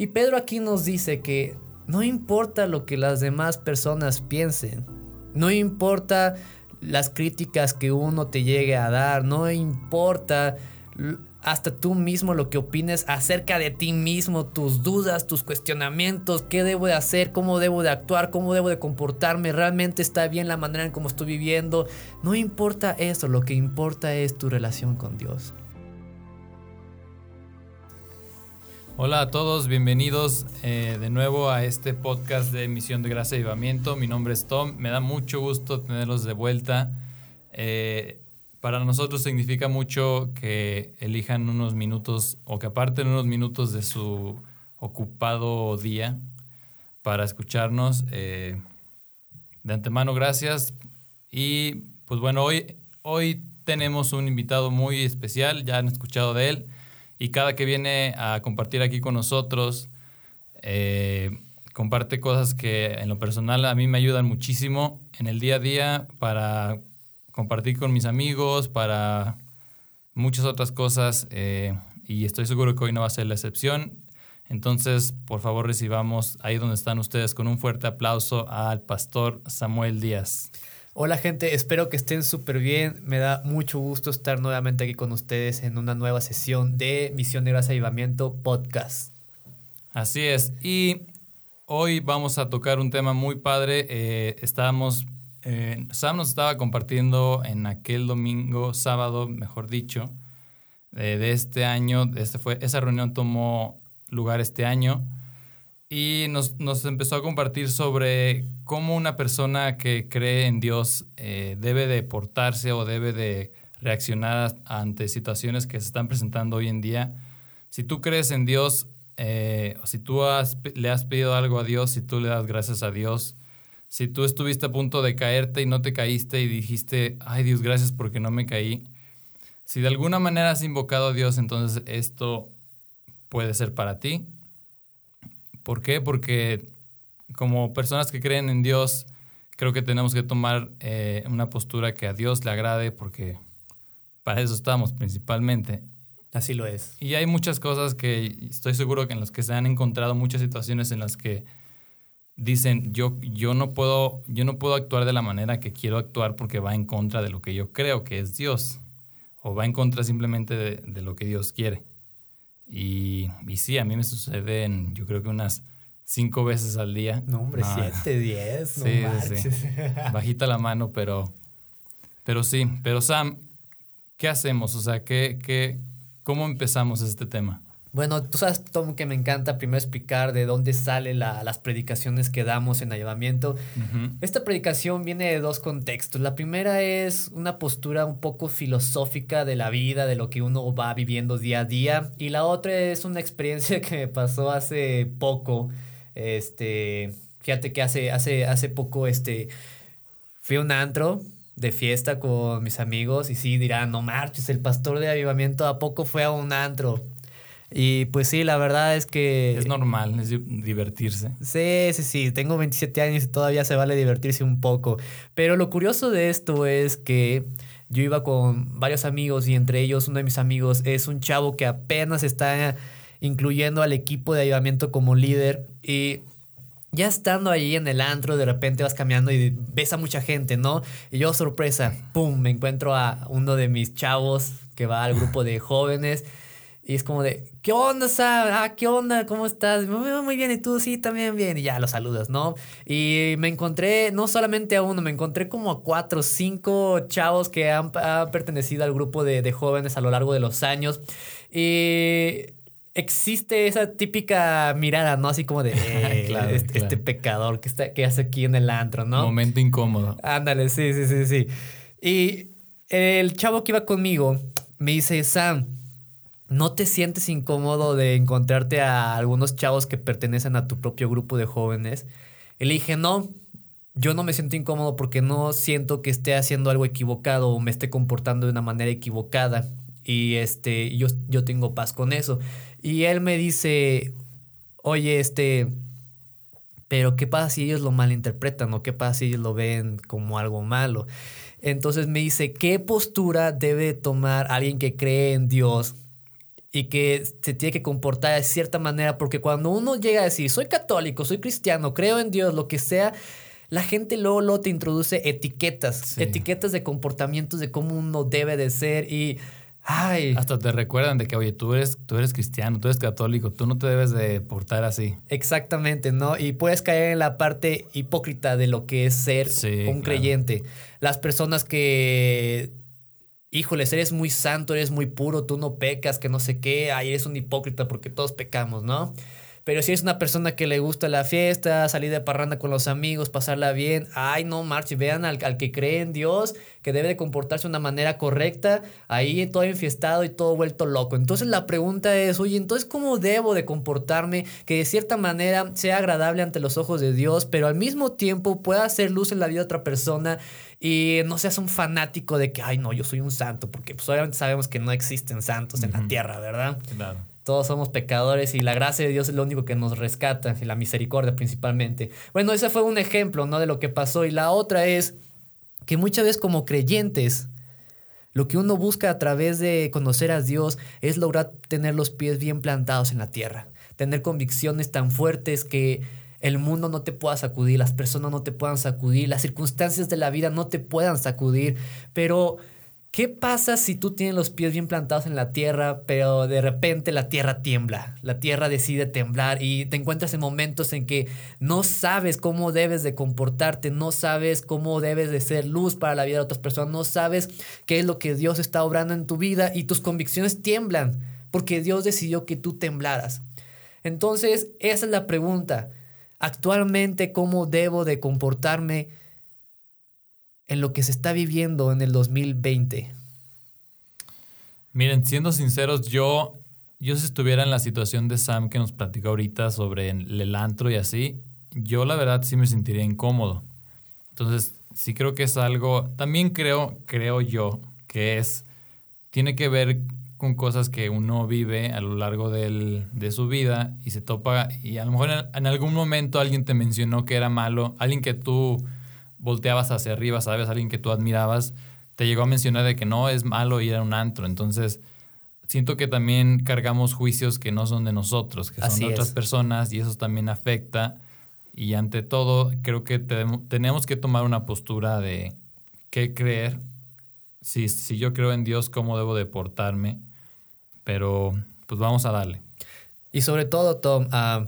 Y Pedro aquí nos dice que no importa lo que las demás personas piensen, no importa las críticas que uno te llegue a dar, no importa hasta tú mismo lo que opines acerca de ti mismo, tus dudas, tus cuestionamientos, qué debo de hacer, cómo debo de actuar, cómo debo de comportarme, realmente está bien la manera en cómo estoy viviendo. No importa eso, lo que importa es tu relación con Dios. Hola a todos, bienvenidos eh, de nuevo a este podcast de Misión de Gracia y Avivamiento. Mi nombre es Tom, me da mucho gusto tenerlos de vuelta. Eh, para nosotros significa mucho que elijan unos minutos o que aparten unos minutos de su ocupado día para escucharnos. Eh, de antemano, gracias. Y pues bueno, hoy, hoy tenemos un invitado muy especial, ya han escuchado de él y cada que viene a compartir aquí con nosotros, eh, comparte cosas que en lo personal a mí me ayudan muchísimo en el día a día para compartir con mis amigos, para muchas otras cosas eh, y estoy seguro que hoy no va a ser la excepción. Entonces, por favor, recibamos ahí donde están ustedes con un fuerte aplauso al pastor Samuel Díaz. Hola gente, espero que estén súper bien. Me da mucho gusto estar nuevamente aquí con ustedes en una nueva sesión de Misión de Gracia Avivamiento Podcast. Así es, y hoy vamos a tocar un tema muy padre. Eh, estábamos, eh, Sam nos estaba compartiendo en aquel domingo, sábado, mejor dicho, eh, de este año. Este fue, esa reunión tomó lugar este año y nos, empezó a compartir sobre cómo una persona que cree en Dios eh, debe de portarse o debe de reaccionar ante situaciones que se están presentando hoy en día. Si tú crees en Dios, eh, si tú le has pedido algo a Dios, si tú le das gracias a Dios, si tú estuviste a punto de caerte y no te caíste y dijiste, ay Dios, gracias porque no me caí. Si de alguna manera has invocado a Dios, entonces esto puede ser para ti ¿Por qué? Porque como personas que creen en Dios, creo que tenemos que tomar eh, una postura que a Dios le agrade porque para eso estamos principalmente. Así lo es. Y hay muchas cosas que estoy seguro que en las que se han encontrado muchas situaciones en las que dicen yo, yo, no puedo, yo no puedo actuar de la manera que quiero actuar porque va en contra de lo que yo creo que es Dios o va en contra simplemente de, de lo que Dios quiere. Y, y sí, a mí me suceden, yo creo que unas cinco veces al día. No, hombre, siete, diez, no sí, sí. Bajita la mano, pero, pero sí. Pero Sam, ¿qué hacemos? O sea, ¿qué, qué, ¿cómo empezamos este tema? Bueno, tú sabes, Tom, que me encanta primero explicar de dónde salen las predicaciones que damos en ayudamiento. Esta predicación viene de dos contextos. La primera es una postura un poco filosófica de la vida, de lo que uno va viviendo día a día. Y la otra es una experiencia que me pasó hace poco. Este, fíjate que hace, hace, hace poco este, fui a un antro de fiesta con mis amigos y sí dirán, no marches, el pastor de avivamiento a poco fue a un antro. Y pues sí, la verdad es que... Es normal, es divertirse. Sí, sí, sí, tengo 27 años y todavía se vale divertirse un poco. Pero lo curioso de esto es que yo iba con varios amigos y entre ellos uno de mis amigos es un chavo que apenas está incluyendo al equipo de ayudamiento como líder y ya estando ahí en el antro, de repente vas caminando y ves a mucha gente, ¿no? Y yo, sorpresa, ¡pum! Me encuentro a uno de mis chavos que va al grupo de jóvenes y es como de, ¿qué onda, Sam? Ah, ¿qué onda? ¿Cómo estás? Muy bien, ¿y tú? Sí, también bien. Y ya lo saludas, ¿no? Y me encontré, no solamente a uno, me encontré como a cuatro, cinco chavos que han, pertenecido al grupo de, jóvenes a lo largo de los años. Y existe esa típica mirada, ¿no? Así como de eh, este, este, pecador que, está, que hace aquí en el antro, ¿no? Momento incómodo. Ándale, sí, sí, sí, sí. Y el chavo que iba conmigo me dice, Sam, ¿No te sientes incómodo de encontrarte a algunos chavos que pertenecen a tu propio grupo de jóvenes? Y le dije, no, yo no me siento incómodo porque no siento que esté haciendo algo equivocado o me esté comportando de una manera equivocada. Y este, yo, yo tengo paz con eso. Y él me dice, oye, este, pero ¿qué pasa si ellos lo malinterpretan o qué pasa si ellos lo ven como algo malo? Entonces me dice, ¿qué postura debe tomar alguien que cree en Dios y que se tiene que comportar de cierta manera, porque cuando uno llega a decir, soy católico, soy cristiano, creo en Dios, lo que sea, la gente luego, luego te introduce etiquetas, etiquetas de comportamientos de cómo uno debe de ser y... Ay. Hasta te recuerdan de que, oye, tú eres, tú eres cristiano, tú eres católico, tú no te debes de portar así. Exactamente, ¿no? Y puedes caer en la parte hipócrita de lo que es ser un creyente. Las personas que híjoles, eres muy santo, eres muy puro, tú no pecas, que no sé qué, ay, eres un hipócrita porque todos pecamos, ¿no? Pero si eres una persona que le gusta la fiesta, salir de parranda con los amigos, pasarla bien, ay, no, marche, vean al, que cree en Dios, que debe de comportarse de una manera correcta, ahí todo enfiestado y todo vuelto loco. Entonces la pregunta es, oye, entonces, ¿cómo debo de comportarme que de cierta manera sea agradable ante los ojos de Dios, pero al mismo tiempo pueda hacer luz en la vida de otra persona y no seas un fanático de que, ay, no, yo soy un santo, porque pues obviamente sabemos que no existen santos en la tierra, ¿verdad? Claro. Todos somos pecadores y la gracia de Dios es lo único que nos rescata, y la misericordia principalmente. Bueno, ese fue un ejemplo, ¿no? De lo que pasó. Y la otra es que muchas veces como creyentes, lo que uno busca a través de conocer a Dios es lograr tener los pies bien plantados en la tierra, tener convicciones tan fuertes que el mundo no te pueda sacudir, las personas no te puedan sacudir, las circunstancias de la vida no te puedan sacudir, pero ¿Qué pasa si tú tienes los pies bien plantados en la tierra, pero de repente la tierra tiembla? La tierra decide temblar y te encuentras en momentos en que no sabes cómo debes de comportarte, no sabes cómo debes de ser luz para la vida de otras personas, no sabes qué es lo que Dios está obrando en tu vida y tus convicciones tiemblan porque Dios decidió que tú temblaras. Entonces, esa es la pregunta. Actualmente, ¿cómo debo de comportarme? En lo que se está viviendo en el 2020? Miren, siendo sinceros, yo, yo si estuviera en la situación de Sam que nos platicó ahorita sobre el antro y así, yo la verdad sí me sentiría incómodo. Entonces, sí creo que es algo, también creo, creo yo, que es, tiene que ver con cosas que uno vive a lo largo del, de su vida y se topa, y a lo mejor en, en algún momento alguien te mencionó que era malo, alguien que tú volteabas hacia arriba, sabes, alguien que tú admirabas, te llegó a mencionar de que no es malo ir a un antro. Entonces, siento que también cargamos juicios que no son de nosotros, que son de otras personas y eso también afecta. Y ante todo, creo que tenemos que tomar una postura de qué creer. Si, si yo creo en Dios, cómo debo de portarme. Pero pues vamos a darle. Y sobre todo, Tom, uh,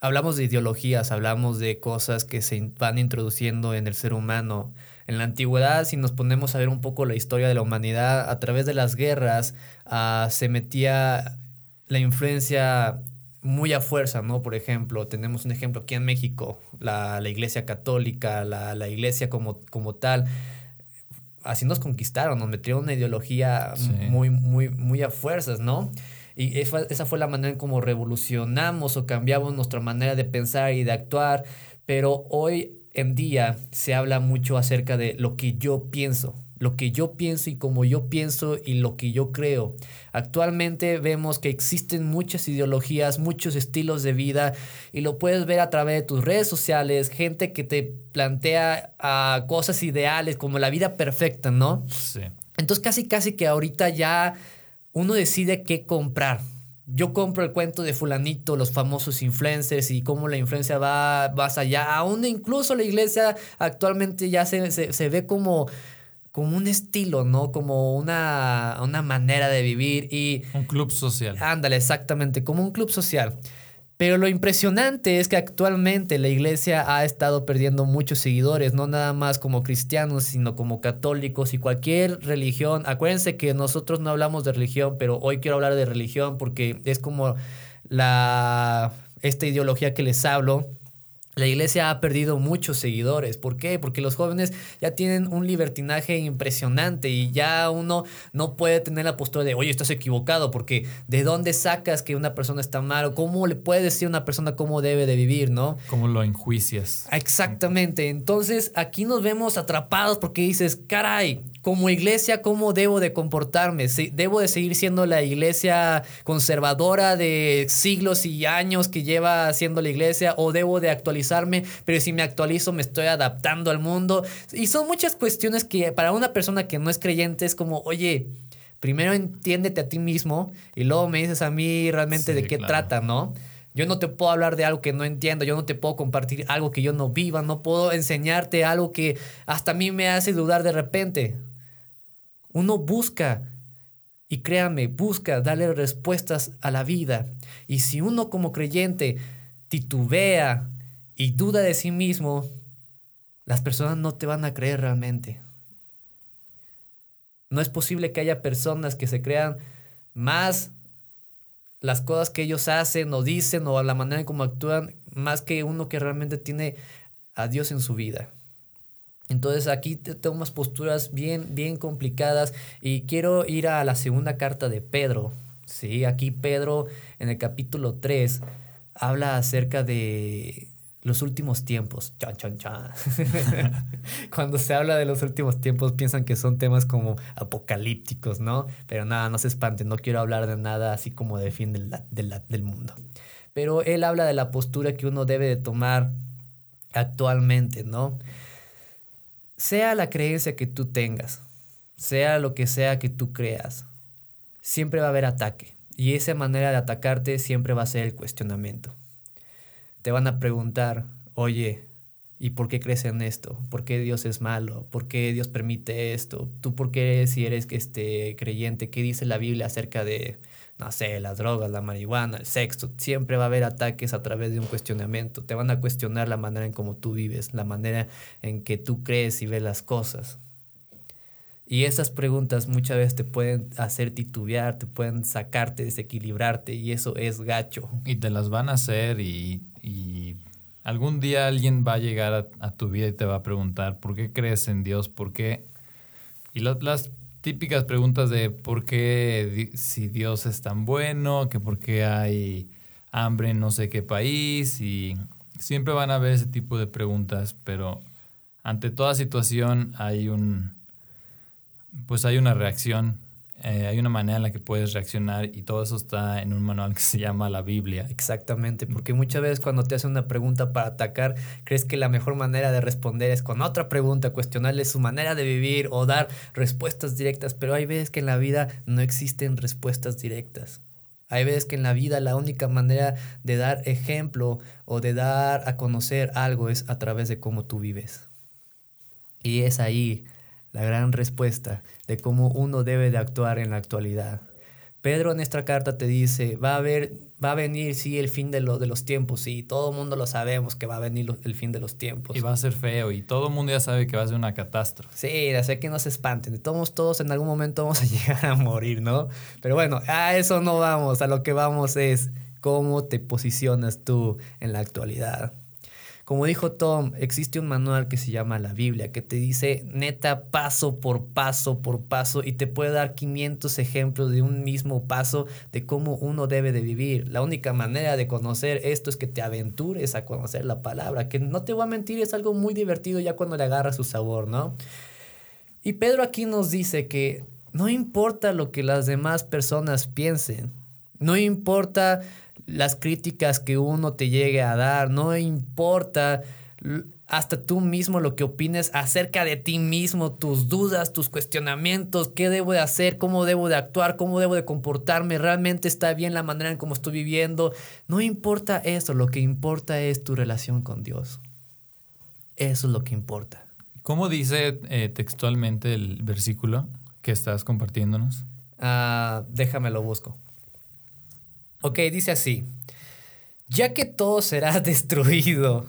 hablamos de ideologías, hablamos de cosas que se van introduciendo en el ser humano. En la antigüedad, si nos ponemos a ver un poco la historia de la humanidad, a través de las guerras ah, se metía la influencia muy a fuerza, ¿no? Por ejemplo, tenemos un ejemplo aquí en México, la, iglesia católica, la, iglesia como, como tal así nos conquistaron, nos metieron una ideología muy, muy, muy a fuerzas, ¿no? Y esa fue la manera en cómo revolucionamos o cambiamos nuestra manera de pensar y de actuar. Pero hoy en día se habla mucho acerca de lo que yo pienso, lo que yo pienso y como yo pienso y lo que yo creo. Actualmente vemos que existen muchas ideologías, muchos estilos de vida y lo puedes ver a través de tus redes sociales, gente que te plantea uh, cosas ideales como la vida perfecta, ¿no? Sí. Entonces casi casi que ahorita ya uno decide qué comprar. Yo compro el cuento de fulanito, los famosos influencers y cómo la influencia va más allá. Aún incluso la iglesia actualmente ya se, se, ve como, como un estilo, ¿no? Como una, una manera de vivir y... Un club social. Ándale, exactamente, como un club social. Pero lo impresionante es que actualmente la iglesia ha estado perdiendo muchos seguidores, no nada más como cristianos, sino como católicos y cualquier religión. Acuérdense que nosotros no hablamos de religión, pero hoy quiero hablar de religión porque es como la esta ideología que les hablo la iglesia ha perdido muchos seguidores. ¿Por qué? Porque los jóvenes ya tienen un libertinaje impresionante y ya uno no puede tener la postura de, oye, estás equivocado, porque ¿de dónde sacas que una persona está mal? ¿O cómo le puedes decir a una persona cómo debe de vivir, no? ¿Cómo lo enjuicias? Exactamente. Entonces aquí nos vemos atrapados porque dices, caray, como iglesia, ¿cómo debo de comportarme? ¿Debo de seguir siendo la iglesia conservadora de siglos y años que lleva siendo la iglesia? ¿O debo de actualizar? Pero si me actualizo me estoy adaptando al mundo. Y son muchas cuestiones que para una persona que no es creyente es como, oye, Primero entiéndete a ti mismo y luego me dices a mí realmente Sí, de qué claro. trata, ¿no? Yo no te puedo hablar de algo que no entiendo, yo no te puedo compartir algo que yo no viva, no puedo enseñarte algo que hasta a mí me hace dudar de repente. Uno busca, y créame, busca darle respuestas a la vida. Y si uno como creyente titubea y duda de sí mismo, las personas no te van a creer realmente. No es posible que haya personas que se crean más las cosas que ellos hacen o dicen o la manera en cómo actúan, más que uno que realmente tiene a Dios en su vida. Entonces aquí te- unas posturas bien, bien complicadas y quiero ir a la segunda carta de Pedro. Sí, aquí Pedro en el capítulo 3 habla acerca de los últimos tiempos. Chan, chan, chan. Cuando se habla de los últimos tiempos piensan que son temas como apocalípticos, ¿no? Pero nada, no se espanten, no quiero hablar de nada así como de fin del, del, del mundo. Pero él habla de la postura que uno debe de tomar actualmente, ¿no? Sea la creencia que tú tengas, sea lo que sea que tú creas, siempre va a haber ataque. Y esa manera de atacarte siempre va a ser el cuestionamiento. Te van a preguntar, oye, ¿y por qué crees en esto? ¿Por qué Dios es malo? ¿Por qué Dios permite esto? ¿Tú por qué si eres este, creyente? ¿Qué dice la Biblia acerca de, no sé, las drogas, la marihuana, el sexo? Siempre va a haber ataques a través de un cuestionamiento. Te van a cuestionar la manera en cómo tú vives, la manera en que tú crees y ves las cosas. Y esas preguntas muchas veces te pueden hacer titubear, te pueden sacarte, desequilibrarte y eso es gacho. Y te las van a hacer y, y algún día alguien va a llegar a, tu vida y te va a preguntar, ¿por qué crees en Dios? ¿Por qué? Y las típicas preguntas de por qué si Dios es tan bueno, que por qué hay hambre en no sé qué país y siempre van a haber ese tipo de preguntas, pero ante toda situación hay un pues hay una reacción, eh, hay una manera en la que puedes reaccionar y todo eso está en un manual que se llama la Biblia. Exactamente, porque muchas veces cuando te hacen una pregunta para atacar, crees que la mejor manera de responder es con otra pregunta, cuestionarle su manera de vivir o dar respuestas directas, pero hay veces que en la vida no existen respuestas directas. Hay veces que en la vida la única manera de dar ejemplo o de dar a conocer algo es a través de cómo tú vives. Y es ahí la gran respuesta de cómo uno debe de actuar en la actualidad. Pedro en esta carta te dice, va a haber, va a venir, sí, el fin de, lo- de los tiempos, sí, todo el mundo lo sabemos que va a venir lo- el fin de los tiempos. Y va a ser feo y todo el mundo ya sabe que va a ser una catástrofe. Sí, así que no se espanten, de todos, todos en algún momento vamos a llegar a morir, ¿no? Pero bueno, a eso no vamos, a lo que vamos es cómo te posicionas tú en la actualidad. Como dijo Tom, existe un manual que se llama la Biblia, que te dice neta paso por paso por paso y te puede dar 500 ejemplos de un mismo paso de cómo uno debe de vivir. La única manera de conocer esto es que te aventures a conocer la palabra, que no te voy a mentir, es algo muy divertido ya cuando le agarra su sabor, ¿no? Y Pedro aquí nos dice que no importa lo que las demás personas piensen, no importa las críticas que uno te llegue a dar, no importa hasta tú mismo lo que opines acerca de ti mismo, tus dudas, tus cuestionamientos, qué debo de hacer, cómo debo de actuar, cómo debo de comportarme, realmente está bien la manera en cómo estoy viviendo. No importa eso, lo que importa es tu relación con Dios. Eso es lo que importa. ¿Cómo dice eh, textualmente el versículo que estás compartiéndonos? Ah, déjame lo busco. Ok, dice así. Ya que todo será destruido,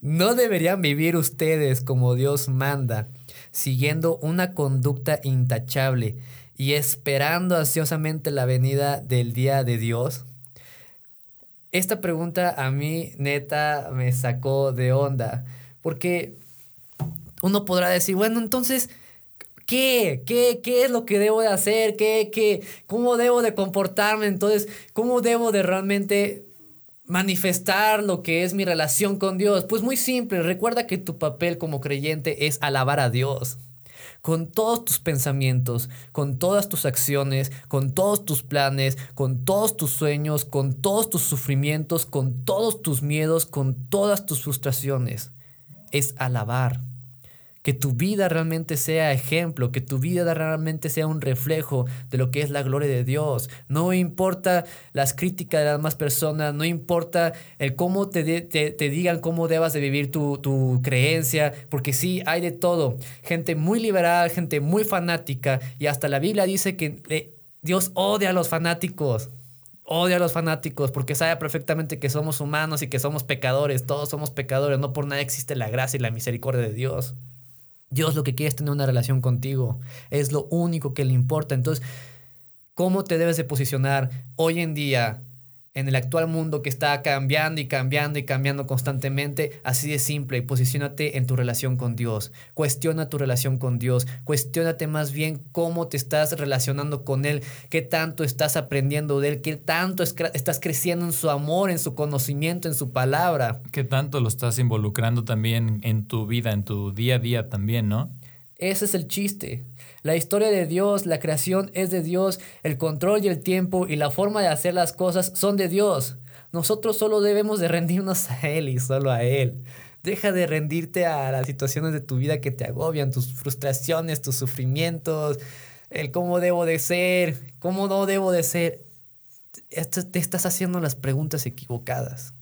¿no deberían vivir ustedes como Dios manda, siguiendo una conducta intachable y esperando ansiosamente la venida del día de Dios? Esta pregunta a mí neta me sacó de onda, porque uno podrá decir, bueno, entonces, ¿qué? ¿Qué, qué es lo que debo de hacer? ¿Qué, qué, ¿Cómo debo de comportarme? Entonces, ¿cómo debo de realmente manifestar lo que es mi relación con Dios? Pues muy simple, recuerda que tu papel como creyente es alabar a Dios. Con todos tus pensamientos, con todas tus acciones, con todos tus planes, con todos tus sueños, con todos tus sufrimientos, con todos tus miedos, con todas tus frustraciones. Es alabar que tu vida realmente sea ejemplo, que tu vida realmente sea un reflejo de lo que es la gloria de Dios. No importa las críticas de las demás personas, no importa el cómo te, digan cómo debas de vivir tu, tu creencia, porque sí, hay de todo. Gente muy liberal, gente muy fanática, y hasta la Biblia dice que eh, Dios odia a los fanáticos odia a los fanáticos porque sabe perfectamente que somos humanos y que somos pecadores, todos somos pecadores, no por nada existe la gracia y la misericordia de Dios. Dios lo que quiere es tener una relación contigo, es lo único que le importa. Entonces, ¿cómo te debes de posicionar hoy en día en el actual mundo que está cambiando y cambiando y cambiando constantemente, así de simple, posicionate en tu relación con Dios. Cuestiona tu relación con Dios. Cuestiónate más bien cómo te estás relacionando con Él, qué tanto estás aprendiendo de Él, qué tanto estás creciendo en su amor, en su conocimiento, en su palabra. Qué tanto lo estás involucrando también en tu vida, en tu día a día también, ¿no? Ese es el chiste. La historia de Dios, la creación es de Dios, el control y el tiempo y la forma de hacer las cosas son de Dios. Nosotros solo debemos de rendirnos a Él y solo a Él. Deja de rendirte a las situaciones de tu vida que te agobian, tus frustraciones, tus sufrimientos, el cómo debo de ser, cómo no debo de ser. te estás haciendo las preguntas equivocadas.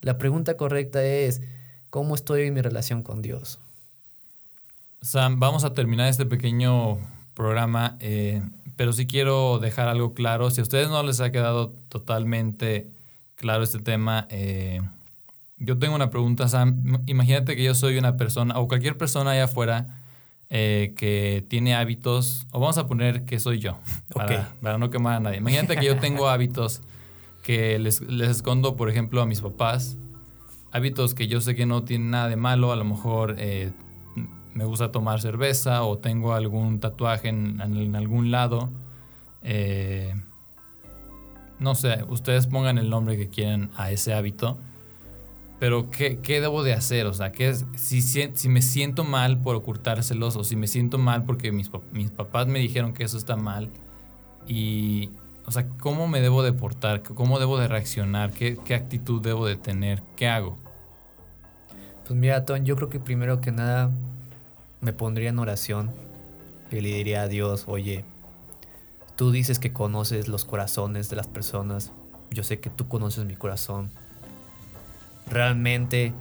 La pregunta correcta es, ¿cómo estoy en mi relación con Dios? Sam, vamos a terminar este pequeño programa, eh, pero sí quiero dejar algo claro. Si a ustedes no les ha quedado totalmente claro este tema, eh, yo tengo una pregunta, Sam. Imagínate que yo soy una persona, o cualquier persona allá afuera, eh, que tiene hábitos, o vamos a poner que soy yo, para, para, no quemar a nadie. Imagínate que yo tengo hábitos que les, les escondo, por ejemplo, a mis papás, hábitos que yo sé que no tienen nada de malo, a lo mejor me gusta tomar cerveza o tengo algún tatuaje en, algún lado. Eh, no sé, ustedes pongan el nombre que quieran a ese hábito. Pero ¿qué, debo de hacer? O sea, ¿qué si, si, me siento mal por ocultárselos o si me siento mal porque mis, mis papás me dijeron que eso está mal. Y, o sea, ¿cómo me debo de portar? ¿Cómo debo de reaccionar? ¿Qué, qué actitud debo de tener? ¿Qué hago? Pues mira, Ton, yo creo que primero que nada me pondría en oración y le diría a Dios, oye, tú dices que conoces los corazones de las personas, yo sé que tú conoces mi corazón. Realmente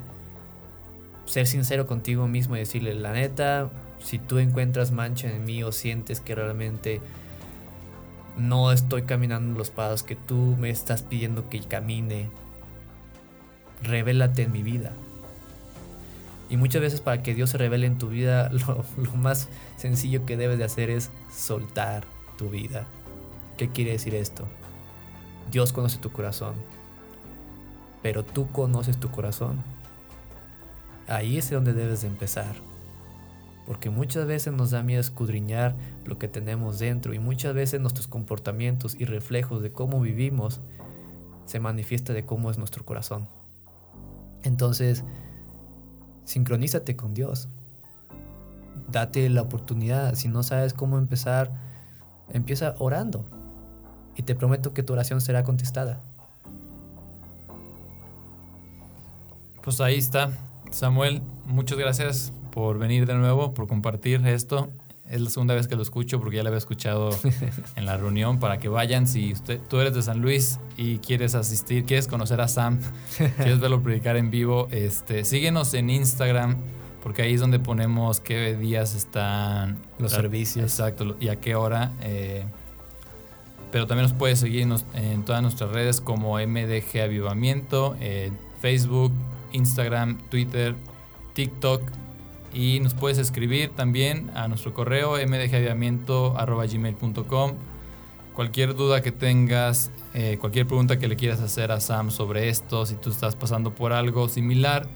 ser sincero contigo mismo y decirle, la neta, si tú encuentras mancha en mí o sientes que realmente no estoy caminando los pasos que tú me estás pidiendo que camine, revélate en mi vida. Y muchas veces para que Dios se revele en tu vida, lo, más sencillo que debes de hacer es soltar tu vida. ¿Qué quiere decir esto? Dios conoce tu corazón, pero tú conoces tu corazón. Ahí es donde debes de empezar. Porque muchas veces nos da miedo escudriñar lo que tenemos dentro y muchas veces nuestros comportamientos y reflejos de cómo vivimos se manifiesta de cómo es nuestro corazón. Entonces, sincronízate con Dios. Date la oportunidad. Si no sabes cómo empezar, empieza orando. Y te prometo que tu oración será contestada. Pues ahí está. Samuel, muchas gracias por venir de nuevo, por compartir esto. Es la segunda vez que lo escucho porque ya lo había escuchado en la reunión para que vayan. Si usted, tú eres de San Luis y quieres asistir, quieres conocer a Sam, quieres verlo predicar en vivo, este, síguenos en Instagram porque ahí es donde ponemos qué días están los servicios. Exacto, y a qué hora. Eh, pero también nos puedes seguir en todas nuestras redes como MDG Avivamiento, Facebook, Instagram, Twitter, TikTok y nos puedes escribir también a nuestro correo mdjaviamiento.gmail.com Cualquier duda que tengas, eh, cualquier pregunta que le quieras hacer a Sam sobre esto, si tú estás pasando por algo similar,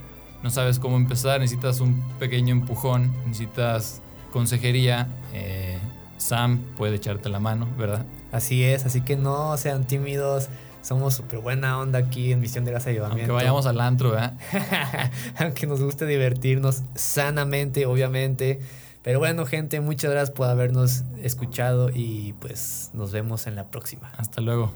no sabes cómo empezar, necesitas un pequeño empujón, necesitas consejería, eh, Sam puede echarte la mano, ¿verdad? Así es, así que no sean tímidos, somos súper buena onda aquí en Misión de Gracia y Aunque vayamos al antro, ¿eh? Aunque nos guste divertirnos sanamente, obviamente. Pero bueno, gente, muchas gracias por habernos escuchado y pues nos vemos en la próxima. Hasta luego.